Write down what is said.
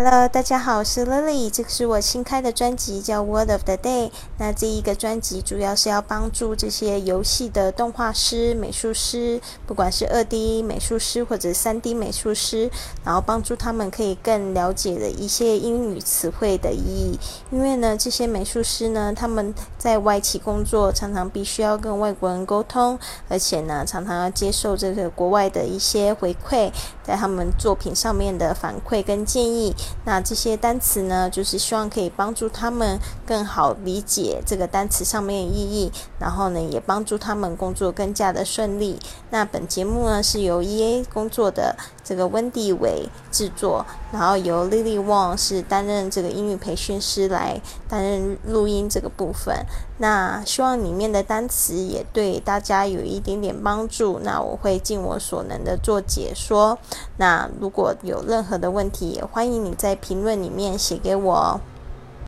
Hello，大家好，我是 Lily，这个是我新开的专辑，叫 Word of the Day。那这一个专辑主要是要帮助这些游戏的动画师、美术师，不管是二 D 美术师或者三 D 美术师，然后帮助他们可以更了解的一些英语词汇的意义。因为呢，这些美术师呢，他们在外企工作，常常必须要跟外国人沟通，而且呢，常常要接受这个国外的一些回馈，在他们作品上面的反馈跟建议。那这些单词呢，就是希望可以帮助他们更好理解这个单词上面的意义，然后呢，也帮助他们工作更加的顺利。那本节目呢是由 EA 工作的这个温蒂伟制作，然后由 Lily Wong 是担任这个英语培训师来担任录音这个部分。那希望里面的单词也对大家有一点点帮助。那我会尽我所能的做解说。那如果有任何的问题，也欢迎你在评论里面写给我。